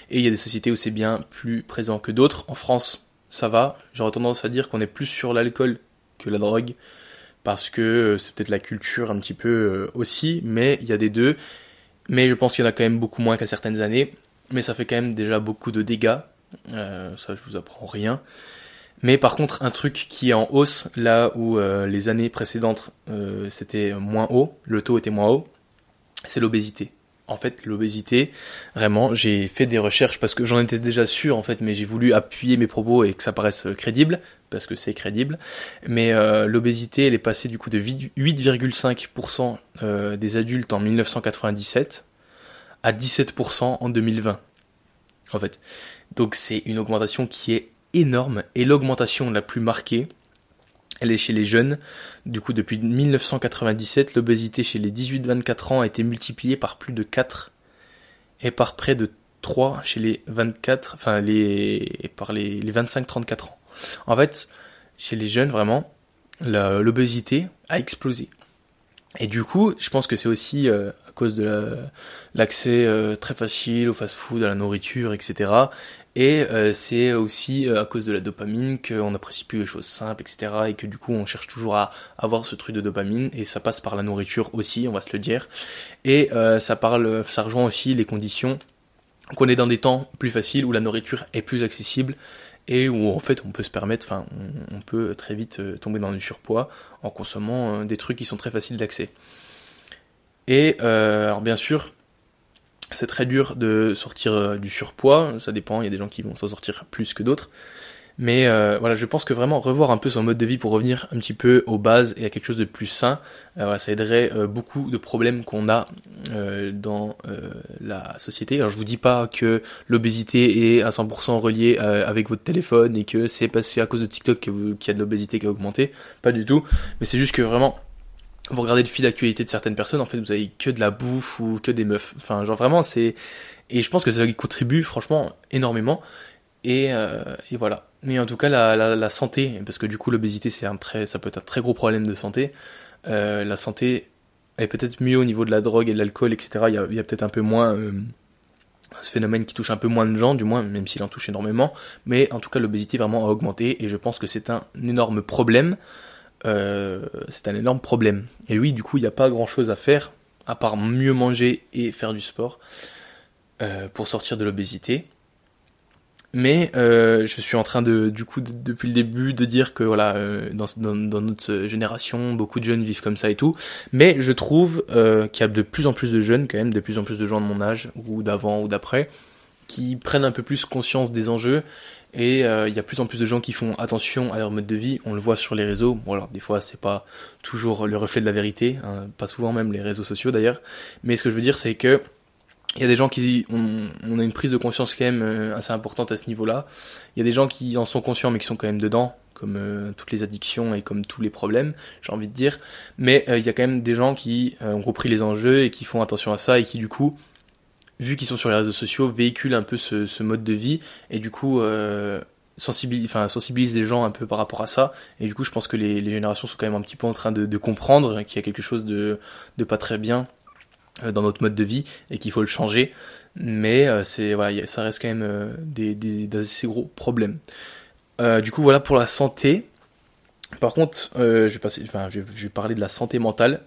Et il y a des sociétés où c'est bien plus présent que d'autres. En France, ça va. J'aurais tendance à dire qu'on est plus sur l'alcool que la drogue, parce que c'est peut-être la culture un petit peu aussi, mais il y a des deux. Mais je pense qu'il y en a quand même beaucoup moins qu'à certaines années. Mais ça fait quand même déjà beaucoup de dégâts. ça, je vous apprends rien. Mais par contre, un truc qui est en hausse, là où euh, les années précédentes euh, c'était moins haut, le taux était moins haut, c'est l'obésité. En fait, l'obésité, vraiment, j'ai fait des recherches parce que j'en étais déjà sûr en fait, mais j'ai voulu appuyer mes propos et que ça paraisse crédible parce que c'est crédible. Mais euh, l'obésité, elle est passée du coup de 8,5% des adultes en 1997 à 17% en 2020. En fait, donc c'est une augmentation qui est énorme et l'augmentation la plus marquée, elle est chez les jeunes. Du coup, depuis 1997, l'obésité chez les 18-24 ans a été multipliée par plus de 4 et par près de 3 chez les 24, enfin les, par les, 25-34 ans. En fait, chez les jeunes, vraiment, l'obésité a explosé. Et du coup, je pense que c'est aussi euh, à cause de l'accès euh, très facile au fast-food, à la nourriture, etc. Et euh, c'est aussi euh, à cause de la dopamine qu'on apprécie plus les choses simples, etc. Et que du coup on cherche toujours à avoir ce truc de dopamine. Et ça passe par la nourriture aussi, on va se le dire. Et euh, ça parle, ça rejoint aussi les conditions qu'on est dans des temps plus faciles où la nourriture est plus accessible et où en fait on peut se permettre, enfin on, peut très vite tomber dans du surpoids en consommant des trucs qui sont très faciles d'accès. Et alors bien sûr, c'est très dur de sortir euh, du surpoids, ça dépend, il y a des gens qui vont s'en sortir plus que d'autres. Mais euh, voilà, je pense que vraiment revoir un peu son mode de vie pour revenir un petit peu aux bases et à quelque chose de plus sain, euh, ça aiderait beaucoup de problèmes qu'on a dans la société. Alors je vous dis pas que l'obésité est à 100% reliée avec votre téléphone et que c'est parce à cause de TikTok qu'il y a de l'obésité qui a augmenté, pas du tout. Mais c'est juste que vraiment vous regardez le fil d'actualité de certaines personnes, en fait, vous avez que de la bouffe ou que des meufs. Enfin, genre vraiment, c'est. Et je pense que ça contribue, franchement, énormément. Et, euh, et voilà. Mais en tout cas, la, la, la santé, parce que du coup, l'obésité, c'est un très, ça peut être un très gros problème de santé. Euh, la santé est peut-être mieux au niveau de la drogue et de l'alcool, etc. Il y a, il y a peut-être un peu moins. Euh, ce phénomène qui touche un peu moins de gens, du moins, même s'il en touche énormément. Mais en tout cas, l'obésité vraiment a augmenté et je pense que c'est un énorme problème. Euh, c'est un énorme problème. Et oui, du coup, il n'y a pas grand chose à faire, à part mieux manger et faire du sport, euh, pour sortir de l'obésité. Mais euh, je suis en train de, du coup, depuis le début, de dire que voilà, dans, dans, notre génération, beaucoup de jeunes vivent comme ça et tout. Mais je trouve qu'il y a de plus en plus de jeunes, quand même, de plus en plus de gens de mon âge, ou d'avant ou d'après, qui prennent un peu plus conscience des enjeux et euh, il y a plus en plus de gens qui font attention à leur mode de vie. On le voit sur les réseaux. Bon alors des fois c'est pas toujours le reflet de la vérité, hein, pas souvent même les réseaux sociaux d'ailleurs. Mais ce que je veux dire c'est que il y a des gens qui on, a une prise de conscience quand même euh, assez importante à ce niveau-là. Il y a des gens qui en sont conscients mais qui sont quand même dedans, comme euh, toutes les addictions et comme tous les problèmes, j'ai envie de dire. Mais il y a quand même des gens qui ont compris les enjeux et qui font attention à ça et qui du coup vu qu'ils sont sur les réseaux sociaux, véhiculent un peu ce, mode de vie et du coup euh, sensibilisent, les gens un peu par rapport à ça. Et du coup, je pense que les, générations sont quand même un petit peu en train de, comprendre qu'il y a quelque chose de, pas très bien euh, dans notre mode de vie et qu'il faut le changer. Mais euh, c'est voilà, ça reste quand même des, des, assez gros problèmes. du coup, voilà pour la santé. Par contre, je, vais parler de la santé mentale.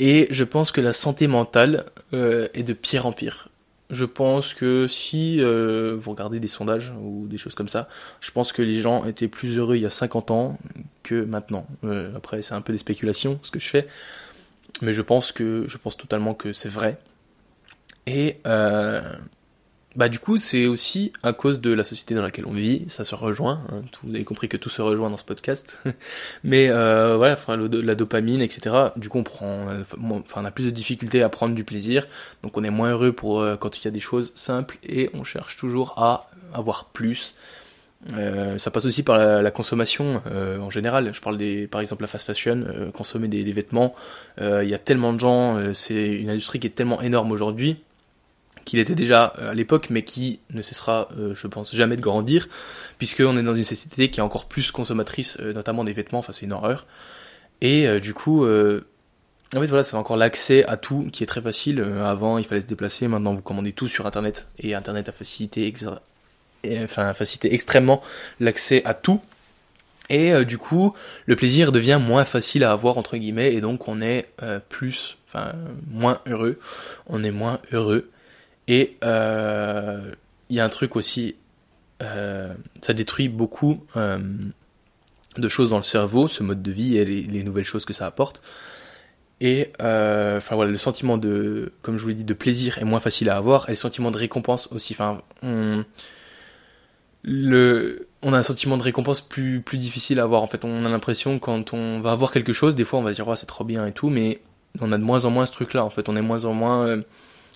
Et je pense que la santé mentale est de pire en pire je pense que si euh, vous regardez des sondages ou des choses comme ça, je pense que les gens étaient plus heureux il y a 50 ans que maintenant. Euh, après, c'est un peu des spéculations ce que je fais, mais je pense que je pense totalement que c'est vrai. Et euh, bah du coup, c'est aussi à cause de la société dans laquelle on vit, ça se rejoint. Hein, vous avez compris que tout se rejoint dans ce podcast. Mais euh, voilà, enfin, la dopamine, etc. Du coup, on prend, euh, enfin, on a plus de difficultés à prendre du plaisir, donc on est moins heureux pour euh, quand il y a des choses simples et on cherche toujours à avoir plus. Euh, ça passe aussi par la, consommation euh, en général. Je parle des, par exemple, la fast fashion, consommer des, des vêtements. Il y a tellement de gens, c'est une industrie qui est tellement énorme aujourd'hui qu'il était déjà euh, à l'époque, mais qui ne cessera, euh, je pense, jamais de grandir, puisqu'on est dans une société qui est encore plus consommatrice, euh, notamment des vêtements, enfin c'est une horreur. Et du coup, en fait voilà, c'est encore l'accès à tout qui est très facile. avant, il fallait se déplacer, maintenant vous commandez tout sur Internet, et Internet a facilité, extrêmement l'accès à tout. Et du coup, le plaisir devient moins facile à avoir entre guillemets, et donc on est plus, enfin moins heureux. On est moins heureux. Et euh, il y a un truc aussi, ça détruit beaucoup de choses dans le cerveau, ce mode de vie et les, nouvelles choses que ça apporte. Et enfin voilà, le sentiment de, comme je vous l'ai dit, de plaisir est moins facile à avoir, et le sentiment de récompense aussi. Enfin, on, le, on a un sentiment de récompense plus, plus difficile à avoir. En fait, on a l'impression quand on va avoir quelque chose, des fois on va se dire, oh, c'est trop bien et tout, mais on a de moins en moins ce truc-là. En fait, on est moins en moins.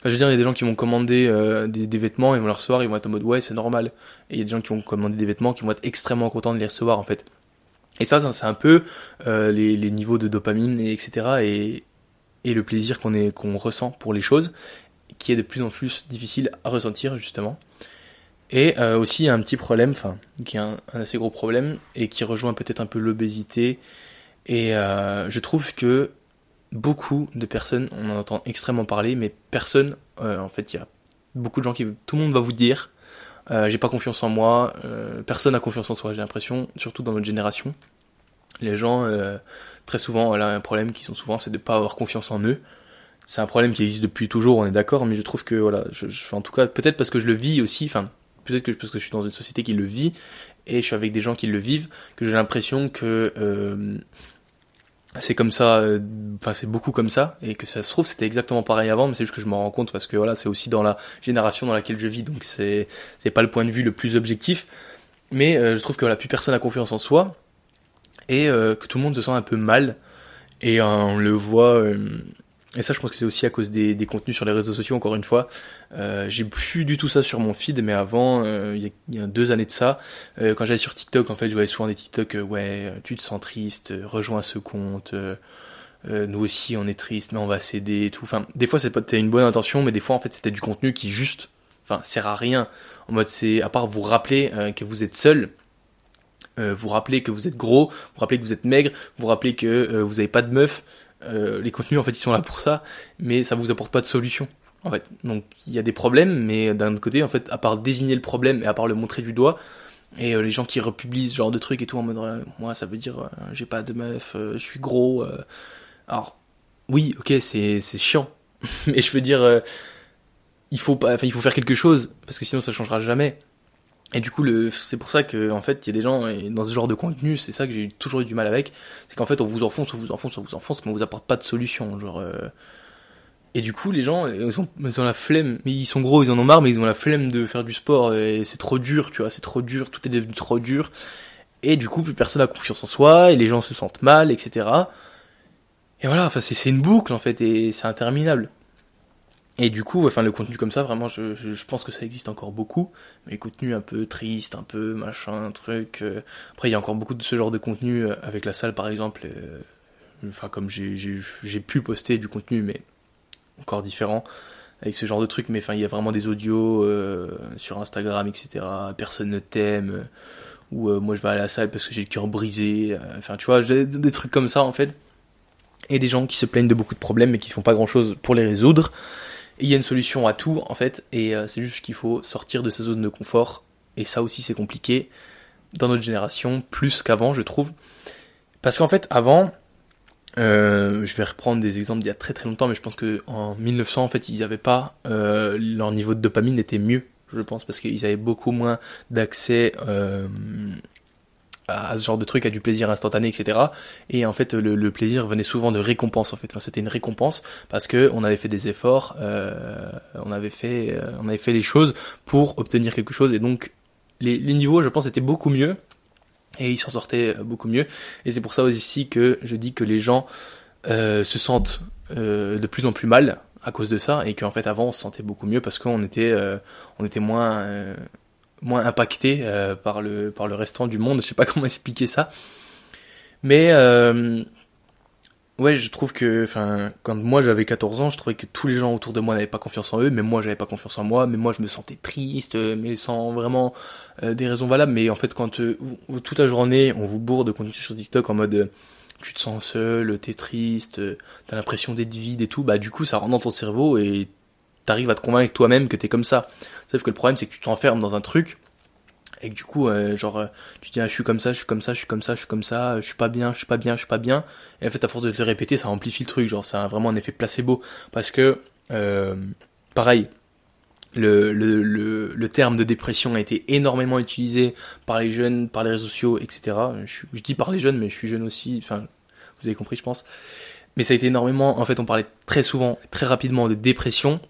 Euh, je veux dire, il y a des gens qui vont commander euh, des, vêtements, ils vont les recevoir, ils vont être en mode ouais, c'est normal. Et il y a des gens qui vont commander des vêtements, qui vont être extrêmement contents de les recevoir, en fait. Et ça, c'est un peu euh, les, niveaux de dopamine, et etc. Et, le plaisir qu'on ressent pour les choses, qui est de plus en plus difficile à ressentir, justement. Et euh, aussi un petit problème, enfin, qui est un, assez gros problème, et qui rejoint peut-être un peu l'obésité. Et je trouve que beaucoup de personnes, on en entend extrêmement parler, mais personne, euh, en fait, il y a beaucoup de gens qui, tout le monde va vous dire, j'ai pas confiance en moi, personne n'a confiance en soi, j'ai l'impression, surtout dans notre génération. Les gens, très souvent, là, un problème qu'ils ont souvent, c'est de pas avoir confiance en eux c'est un problème qui existe depuis toujours, on est d'accord, mais je trouve que voilà, en tout cas, peut-être parce que je le vis aussi, enfin, peut-être que parce que je suis dans une société qui le vit et je suis avec des gens qui le vivent, que j'ai l'impression que euh, c'est comme ça, euh, enfin c'est beaucoup comme ça, et que ça se trouve c'était exactement pareil avant, mais c'est juste que je m'en rends compte parce que voilà, c'est aussi dans la génération dans laquelle je vis, donc c'est c'est pas le point de vue le plus objectif, mais euh, je trouve que voilà, plus personne a confiance en soi et que tout le monde se sent un peu mal, et on le voit et ça, je pense que c'est aussi à cause des, contenus sur les réseaux sociaux, encore une fois. Euh, j'ai plus du tout ça sur mon feed, mais avant, euh, il, y a, deux années de ça, euh, quand j'allais sur TikTok, en fait, je voyais souvent des TikTok, ouais, tu te sens triste, rejoins ce compte, nous aussi on est triste, mais on va céder et tout. Enfin, des fois, c'était une bonne intention, mais des fois, en fait, c'était du contenu qui juste, enfin, sert à rien. En mode, c'est, à part vous rappeler que vous êtes seul, vous rappeler que vous êtes gros, vous rappeler que vous êtes maigre, vous rappeler que vous avez pas de meuf, euh, les contenus en fait ils sont là pour ça, mais ça vous apporte pas de solution. En fait, donc il y a des problèmes, mais d'un côté, en fait, à part désigner le problème et à part le montrer du doigt, et euh, les gens qui republient ce genre de trucs et tout en mode moi ça veut dire j'ai pas de meuf, je suis gros. Alors oui, ok, c'est c'est chiant, mais je veux dire il faut pas, enfin il faut faire quelque chose parce que sinon ça changera jamais. Et du coup, c'est pour ça que, en fait, il y a des gens, et dans ce genre de contenu, c'est ça que j'ai toujours eu du mal avec, c'est qu'en fait, on vous enfonce, on vous enfonce, on vous enfonce, mais on vous apporte pas de solution, genre, euh. Et du coup, les gens, ils ont, ils ont la flemme, mais ils sont gros, ils en ont marre, mais ils ont la flemme de faire du sport, et c'est trop dur, tu vois, c'est trop dur, tout est devenu trop dur. Et du coup, plus personne n'a confiance en soi, et les gens se sentent mal, etc. Et voilà, enfin, c'est une boucle, en fait, et c'est interminable. Et du coup, enfin, le contenu comme ça, vraiment, je, je, pense que ça existe encore beaucoup. Mais les contenus un peu tristes, un peu machin, truc. Euh. Après, il y a encore beaucoup de ce genre de contenu euh, avec la salle, par exemple. Euh, enfin, comme j'ai pu poster du contenu, mais encore différent avec ce genre de truc. Mais enfin, il y a vraiment des audios sur Instagram, etc. Personne ne t'aime. Ou moi, je vais à la salle parce que j'ai le cœur brisé. Enfin, tu vois, des, trucs comme ça, en fait. Et des gens qui se plaignent de beaucoup de problèmes, mais qui font pas grand chose pour les résoudre il y a une solution à tout en fait, et euh, c'est juste qu'il faut sortir de sa zone de confort. Et ça aussi c'est compliqué dans notre génération, plus qu'avant je trouve. Parce qu'en fait avant, euh, je vais reprendre des exemples d'il y a très très longtemps, mais je pense que en 1900 en fait ils n'avaient pas euh, leur niveau de dopamine était mieux, je pense, parce qu'ils avaient beaucoup moins d'accès à ce genre de truc, à du plaisir instantané, etc. Et en fait, le, plaisir venait souvent de récompense. En fait, c'était une récompense parce que on avait fait des efforts, euh, on avait fait, euh, on avait fait les choses pour obtenir quelque chose. Et donc, les, les niveaux, je pense, étaient beaucoup mieux et ils s'en sortaient beaucoup mieux. Et c'est pour ça aussi que je dis que les gens euh, se sentent euh, de plus en plus mal à cause de ça et qu'en fait avant on se sentait beaucoup mieux parce qu'on était euh, on était moins moins impacté euh, par le par le restant du monde. Je sais pas comment expliquer ça, mais euh, ouais, je trouve que, enfin, quand moi j'avais 14 ans, je trouvais que tous les gens autour de moi n'avaient pas confiance en eux, mais moi j'avais pas confiance en moi, mais moi je me sentais triste, mais sans vraiment euh, des raisons valables. Mais en fait, quand toute la journée on vous bourre de contenu sur TikTok en mode tu te sens seul, t'es triste, t'as l'impression d'être vide et tout, bah du coup ça rentre dans ton cerveau et t'arrives à te convaincre toi-même que t'es comme ça. Sauf que le problème, c'est que tu t'enfermes dans un truc et que du coup euh, genre euh, tu dis ah, je suis comme ça je suis comme ça je suis comme ça je suis comme ça je suis pas bien je suis pas bien je suis pas bien et en fait à force de te répéter ça amplifie le truc genre ça vraiment un effet placebo parce que euh, pareil le, le, le, le, terme de dépression a été énormément utilisé par les jeunes, par les réseaux sociaux, etc. Je, je, dis par les jeunes, mais je suis jeune aussi, enfin, vous avez compris, je pense. Mais ça a été énormément, en fait, on parlait très souvent, très rapidement de dépression,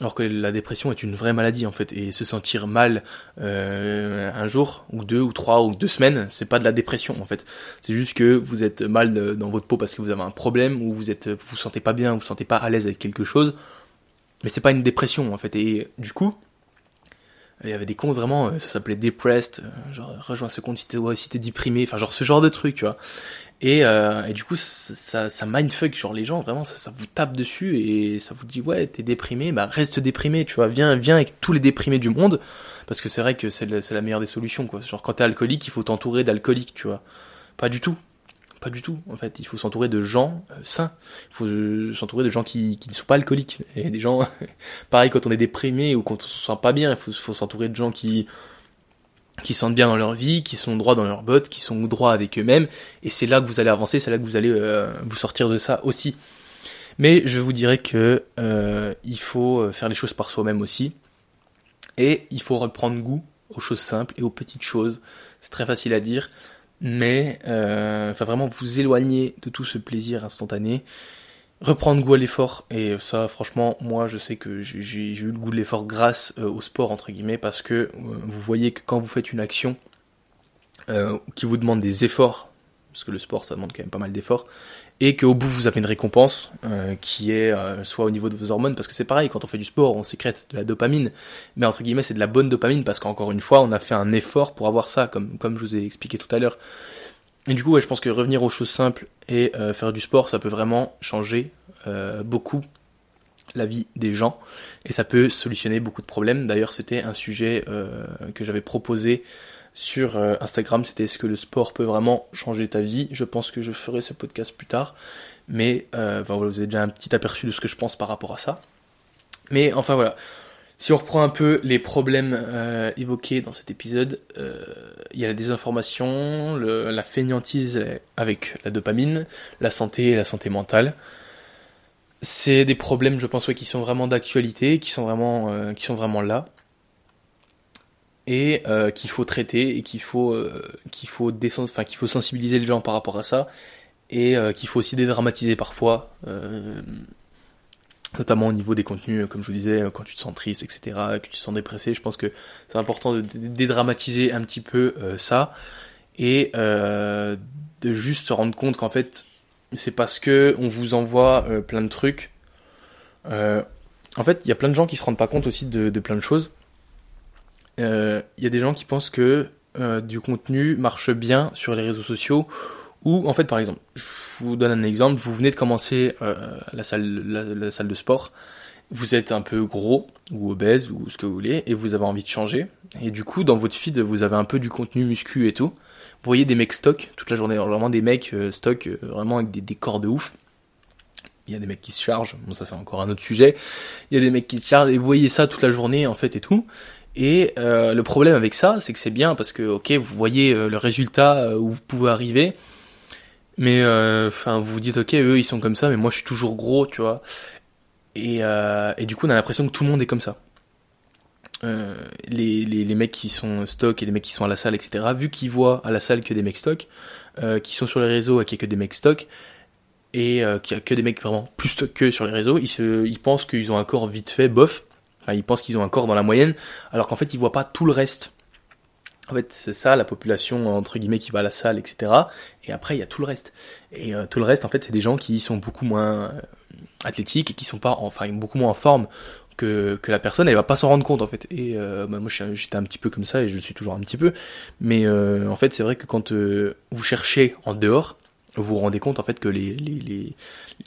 alors que la dépression est une vraie maladie en fait, et se sentir mal euh, un jour ou deux ou trois ou deux semaines, c'est pas de la dépression en fait. C'est juste que vous êtes mal dans votre peau parce que vous avez un problème ou vous êtes, vous, sentez pas bien, vous vous sentez pas à l'aise avec quelque chose, mais c'est pas une dépression en fait. Et du coup, il y avait des comptes vraiment, euh, ça s'appelait depressed, euh, genre rejoins ce compte si t'es si déprimé, enfin genre ce genre de truc, tu vois. Et, euh, et du coup, ça, ça, mindfuck, genre les gens, vraiment, ça, ça vous tape dessus et ça vous dit, ouais, t'es déprimé, bah reste déprimé, tu vois, viens, viens avec tous les déprimés du monde, parce que c'est vrai que c'est la meilleure des solutions, quoi. Genre quand t'es alcoolique, il faut t'entourer d'alcooliques, tu vois. Pas du tout. Pas du tout, en fait. Il faut s'entourer de gens euh, sains. Il faut euh, s'entourer de gens qui, ne sont pas alcooliques. Et des gens, pareil, quand on est déprimé ou quand on se sent pas bien, il faut, s'entourer de gens qui, qui sentent bien dans leur vie, qui sont droits dans leurs bottes, qui sont droits avec eux-mêmes, et c'est là que vous allez avancer, c'est là que vous allez euh, vous sortir de ça aussi. Mais je vous dirais que il faut faire les choses par soi-même aussi, et il faut reprendre goût aux choses simples et aux petites choses. C'est très facile à dire, mais euh, enfin vraiment vous éloigner de tout ce plaisir instantané reprendre goût à l'effort et ça franchement moi je sais que j'ai eu le goût de l'effort grâce euh, au sport entre guillemets parce que euh, vous voyez que quand vous faites une action qui vous demande des efforts parce que le sport ça demande quand même pas mal d'efforts et qu'au bout vous avez une récompense qui est soit au niveau de vos hormones parce que c'est pareil quand on fait du sport on sécrète de la dopamine mais entre guillemets c'est de la bonne dopamine parce qu'encore une fois on a fait un effort pour avoir ça comme comme je vous ai expliqué tout à l'heure et du coup, ouais, je pense que revenir aux choses simples et euh, faire du sport, ça peut vraiment changer euh, beaucoup la vie des gens et ça peut solutionner beaucoup de problèmes. D'ailleurs, c'était un sujet euh, que j'avais proposé sur Instagram, c'était est-ce que le sport peut vraiment changer ta vie? Je pense que je ferai ce podcast plus tard, mais enfin, vous avez déjà un petit aperçu de ce que je pense par rapport à ça. Mais enfin voilà, si on reprend un peu les problèmes euh, évoqués dans cet épisode, euh, il y a la désinformation, la fainéantise avec la dopamine, la santé et la santé mentale. C'est des problèmes, je pense, qui sont vraiment d'actualité, qui sont vraiment, euh, qui sont vraiment là, et euh, qu'il faut traiter et qu'il faut, euh, qu'il faut enfin qu'il faut sensibiliser les gens par rapport à ça, et qu'il faut aussi dédramatiser parfois notamment au niveau des contenus, comme je vous disais, quand tu te sens triste, etc., que tu te sens dépressé, je pense que c'est important de dédramatiser un petit peu euh, ça et euh, de juste se rendre compte qu'en fait, c'est parce que on vous envoie euh, plein de trucs. en fait, il y a plein de gens qui se rendent pas compte aussi de plein de choses. Il y a des gens qui pensent que du contenu marche bien sur les réseaux sociaux ou en fait, par exemple, je vous donne un exemple, vous venez de commencer euh, la, salle, la, salle de sport, vous êtes un peu gros ou obèse ou ce que vous voulez, et vous avez envie de changer, et du coup, dans votre feed, vous avez un peu du contenu muscu et tout. Vous voyez des mecs stock toute la journée, vraiment des mecs euh, stock, euh, vraiment avec des, des corps de ouf. Il y a des mecs qui se chargent, bon ça c'est encore un autre sujet. Il y a des mecs qui se chargent et vous voyez ça toute la journée en fait et tout. Et euh, le problème avec ça, c'est que c'est bien parce que ok, vous voyez le résultat où vous pouvez arriver, mais euh, enfin, vous vous dites ok, eux ils sont comme ça, mais moi je suis toujours gros, tu vois. Et, euh, du coup, on a l'impression que tout le monde est comme ça. Euh, les, les, mecs qui sont stock et les mecs qui sont à la salle, etc. Vu qu'ils voient à la salle que des mecs stock, euh, qui sont sur les réseaux et qu'il n'y a que des mecs stock, et euh, qu'il n'y a que des mecs vraiment plus stock que sur les réseaux, ils, ils pensent qu'ils ont un corps vite fait, bof. Ils pensent qu'ils ont un corps dans la moyenne, alors qu'en fait, ils voient pas tout le reste. En fait, c'est ça, la population, entre guillemets, qui va à la salle, etc. Et après, il y a tout le reste. Et euh, tout le reste, en fait, c'est des gens qui sont beaucoup moins euh, athlétiques et qui sont pas, enfin, beaucoup moins en forme que, que la personne, elle va pas s'en rendre compte, en fait. Et euh, bah, moi, j'étais un petit peu comme ça, et je suis toujours un petit peu. Mais en fait, c'est vrai que quand vous cherchez en dehors, vous vous rendez compte, en fait, que les, les, les...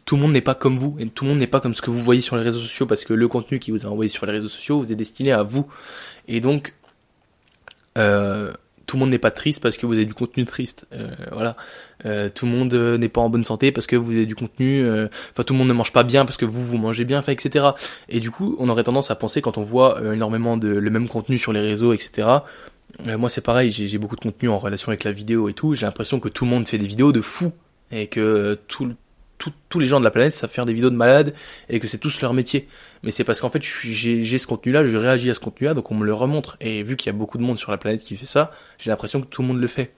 tout le monde n'est pas comme vous, et tout le monde n'est pas comme ce que vous voyez sur les réseaux sociaux, parce que le contenu qui vous a envoyé sur les réseaux sociaux vous est destiné à vous. Et donc, euh, tout le monde n'est pas triste parce que vous avez du contenu triste. Euh, voilà. Euh, tout le monde n'est pas en bonne santé parce que vous avez du contenu. Enfin, tout le monde ne mange pas bien parce que vous vous mangez bien, etc. Et du coup, on aurait tendance à penser quand on voit énormément de le même contenu sur les réseaux, etc. Moi, c'est pareil, j'ai beaucoup de contenu en relation avec la vidéo et tout. J'ai l'impression que tout le monde fait des vidéos de fou et que tout, tous les gens de la planète savent faire des vidéos de malades et que c'est tous leur métier. Mais c'est parce qu'en fait, j'ai ce contenu-là, je réagis à ce contenu-là, donc on me le remontre. Et vu qu'il y a beaucoup de monde sur la planète qui fait ça, j'ai l'impression que tout le monde le fait.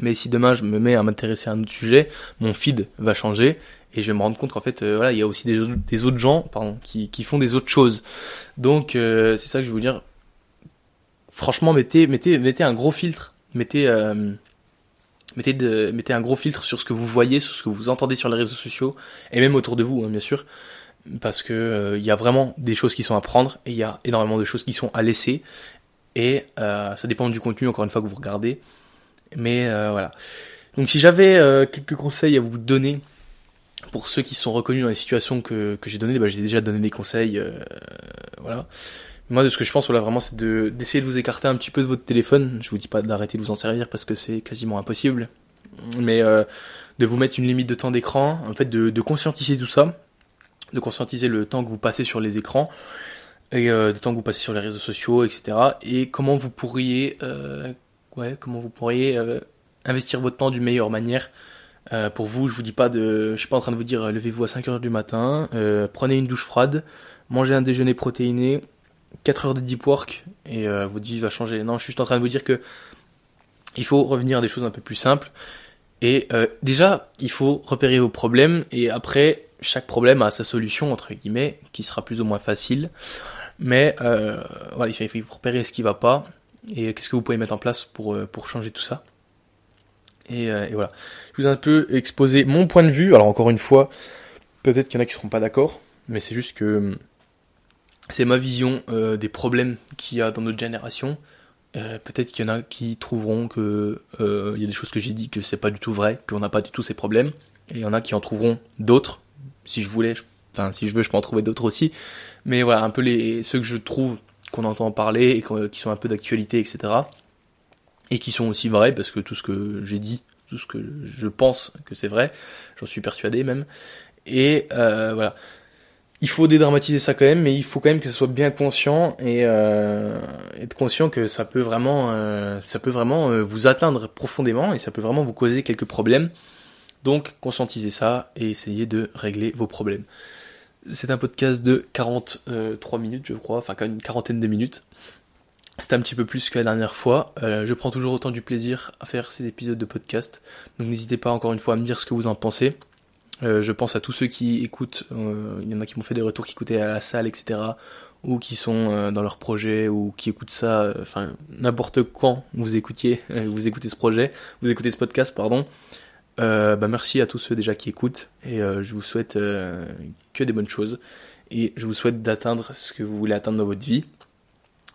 Mais si demain je me mets à m'intéresser à un autre sujet, mon feed va changer et je vais me rendre compte qu'en fait, euh, voilà, il y a aussi des, autres gens, pardon, qui, qui, font des autres choses. Donc euh, c'est ça que je vais vous dire. Franchement, mettez, mettez, mettez un gros filtre, mettez, euh, mettez, un gros filtre sur ce que vous voyez, sur ce que vous entendez sur les réseaux sociaux et même autour de vous, hein, bien sûr, parce que il y a vraiment des choses qui sont à prendre et il y a énormément de choses qui sont à laisser et ça dépend du contenu encore une fois que vous regardez. Mais euh, voilà. Donc si j'avais euh, quelques conseils à vous donner pour ceux qui sont reconnus dans les situations que, que j'ai données, bah, j'ai déjà donné des conseils. Euh, voilà. Moi, de ce que je pense, voilà, vraiment, c'est de d'essayer de vous écarter un petit peu de votre téléphone. Je vous dis pas d'arrêter de vous en servir parce que c'est quasiment impossible, mais de vous mettre une limite de temps d'écran, en fait, de, de conscientiser tout ça, de conscientiser le temps que vous passez sur les écrans et euh, le temps que vous passez sur les réseaux sociaux, etc. Et comment vous pourriez euh, ouais, comment vous pourriez euh, investir votre temps d'une meilleure manière. Euh, pour vous, je vous dis pas de, je suis pas en train de vous dire euh, levez-vous à 5 heures du matin, prenez une douche froide, mangez un déjeuner protéiné, 4 heures de deep work et votre vie va changer. Non, je suis juste en train de vous dire que il faut revenir à des choses un peu plus simples. Et déjà, il faut repérer vos problèmes et après, chaque problème a sa solution entre guillemets, qui sera plus ou moins facile. Mais voilà, il faut repérer ce qui va pas et qu'est-ce que vous pouvez mettre en place pour, euh, pour changer tout ça. Et, euh, et, voilà. Je vous ai un peu exposé mon point de vue. Alors encore une fois, peut-être qu'il y en a qui seront pas d'accord, mais c'est juste que c'est ma vision euh, des problèmes qu'il y a dans notre génération. Euh, peut-être qu'il y en a qui trouveront que il y a des choses que j'ai dit que c'est pas du tout vrai, qu'on n'a pas du tout ces problèmes, et il y en a qui en trouveront d'autres. Si je voulais, enfin si je veux, je peux en trouver d'autres aussi. Mais voilà, un peu les ceux que je trouve qu'on entend parler et qui sont un peu d'actualité, etc. Et qui sont aussi vrais, parce que tout ce que j'ai dit, tout ce que je pense que c'est vrai, j'en suis persuadé même. Et euh, voilà. Il faut dédramatiser ça quand même, mais il faut quand même que ce soit bien conscient et euh, être conscient que ça peut vraiment, euh, ça peut vraiment euh, vous atteindre profondément et ça peut vraiment vous causer quelques problèmes. Donc conscientisez ça et essayez de régler vos problèmes. C'est un podcast de 43 minutes, je crois, enfin une quarantaine de minutes. C'était un petit peu plus que la dernière fois. Je prends toujours autant du plaisir à faire ces épisodes de podcast. Donc n'hésitez pas encore une fois à me dire ce que vous en pensez. Euh, je pense à tous ceux qui écoutent. Euh, il y en a qui m'ont fait des retours qui écoutaient à la salle, etc. Ou qui sont dans leur projet, ou qui écoutent ça, enfin n'importe quand vous écoutiez, vous écoutez ce projet, vous écoutez ce podcast, pardon. Euh, bah merci à tous ceux déjà qui écoutent et euh, je vous souhaite euh, que des bonnes choses et je vous souhaite d'atteindre ce que vous voulez atteindre dans votre vie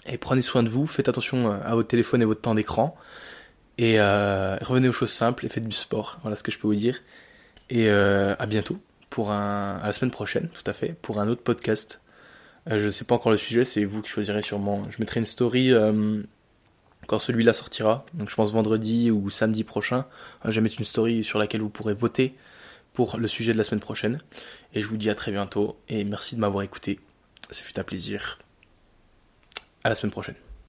et prenez soin de vous, faites attention à votre téléphone et votre temps d'écran et revenez aux choses simples et faites du sport, voilà ce que je peux vous dire et à bientôt pour un à la semaine prochaine tout à fait pour un autre podcast. je sais pas encore le sujet, c'est vous qui choisirez sûrement. Je mettrai une story quand celui-là sortira, donc je pense vendredi ou samedi prochain, je vais mettre une story sur laquelle vous pourrez voter pour le sujet de la semaine prochaine. Et je vous dis à très bientôt et merci de m'avoir écouté. Ce fut un plaisir. À la semaine prochaine.